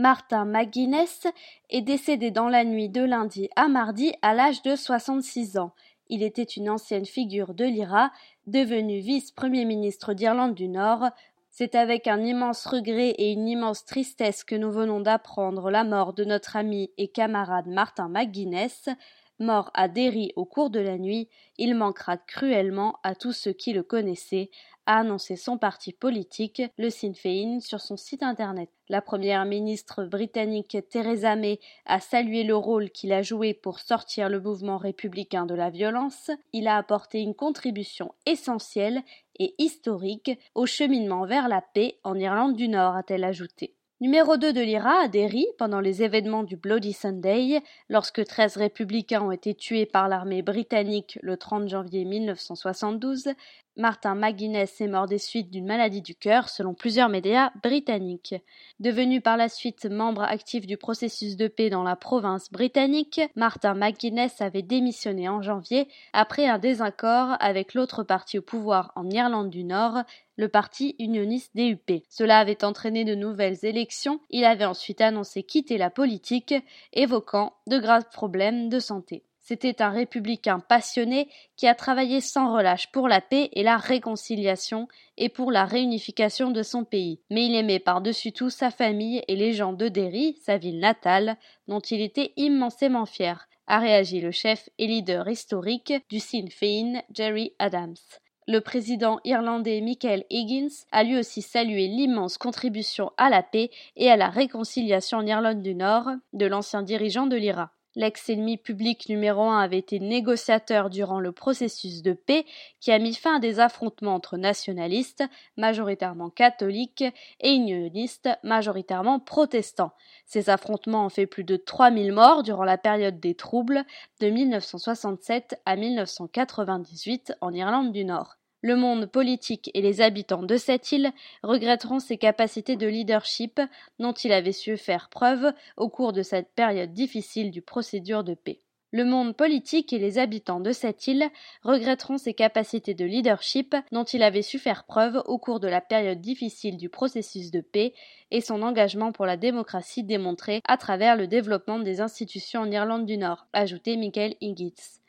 Martin McGuinness est décédé dans la nuit de lundi à mardi à l'âge de 66 ans. Il était une ancienne figure de l'IRA, devenu vice-premier ministre d'Irlande du Nord. C'est avec un immense regret et une immense tristesse que nous venons d'apprendre la mort de notre ami et camarade Martin McGuinness. Mort à Derry au cours de la nuit, il manquera cruellement à tous ceux qui le connaissaient, a annoncé son parti politique, le Sinn Féin, sur son site internet. La première ministre britannique Theresa May a salué le rôle qu'il a joué pour sortir le mouvement républicain de la violence. Il a apporté une contribution essentielle et historique au cheminement vers la paix en Irlande du Nord, a-t-elle ajouté. Numéro 2 de l'IRA Derry pendant les événements du Bloody Sunday, lorsque 13 républicains ont été tués par l'armée britannique le 30 janvier 1972, Martin McGuinness est mort des suites d'une maladie du cœur, selon plusieurs médias britanniques. Devenu par la suite membre actif du processus de paix dans la province britannique, Martin McGuinness avait démissionné en janvier après un désaccord avec l'autre parti au pouvoir en Irlande du Nord, le parti unioniste DUP. Cela avait entraîné de nouvelles élections. Il avait ensuite annoncé quitter la politique, évoquant de graves problèmes de santé. C'était un républicain passionné qui a travaillé sans relâche pour la paix et la réconciliation et pour la réunification de son pays. Mais il aimait par-dessus tout sa famille et les gens de Derry, sa ville natale, dont il était immensément fier, a réagi le chef et leader historique du Sinn Féin, Jerry Adams. Le président irlandais Michael Higgins a lui aussi salué l'immense contribution à la paix et à la réconciliation en Irlande du Nord de l'ancien dirigeant de l'IRA. L'ex-ennemi public numéro un avait été négociateur durant le processus de paix qui a mis fin à des affrontements entre nationalistes, majoritairement catholiques, et unionistes, majoritairement protestants. Ces affrontements ont fait plus de 3000 morts durant la période des troubles de 1967 à 1998 en Irlande du Nord. Le monde politique et les habitants de cette île regretteront ses capacités de leadership dont il avait su faire preuve au cours de cette période difficile du procédure de paix. Le monde politique et les habitants de cette île regretteront ses capacités de leadership dont il avait su faire preuve au cours de la période difficile du processus de paix et son engagement pour la démocratie démontré à travers le développement des institutions en Irlande du Nord, ajoutait Michael Higgins.